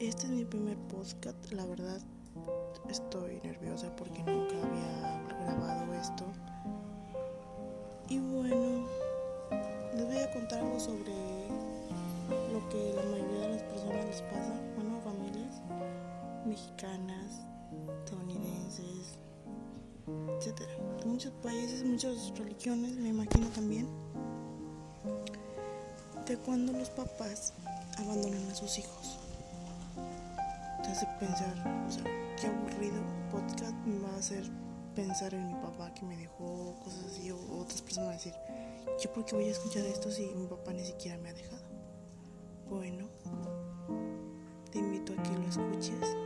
Este es mi primer podcast, la verdad estoy nerviosa porque nunca había grabado esto. Y bueno, les voy a contar algo sobre lo que la mayoría de las personas les pasa, bueno, familias mexicanas, estadounidenses, etcétera, de muchos países, muchas religiones, me imagino también, de cuando los papás abandonan a sus hijos. Pensar, o sea, qué aburrido podcast me va a hacer pensar en mi papá que me dejó cosas así o otras personas decir, yo por qué voy a escuchar esto si mi papá ni siquiera me ha dejado. Bueno, te invito a que lo escuches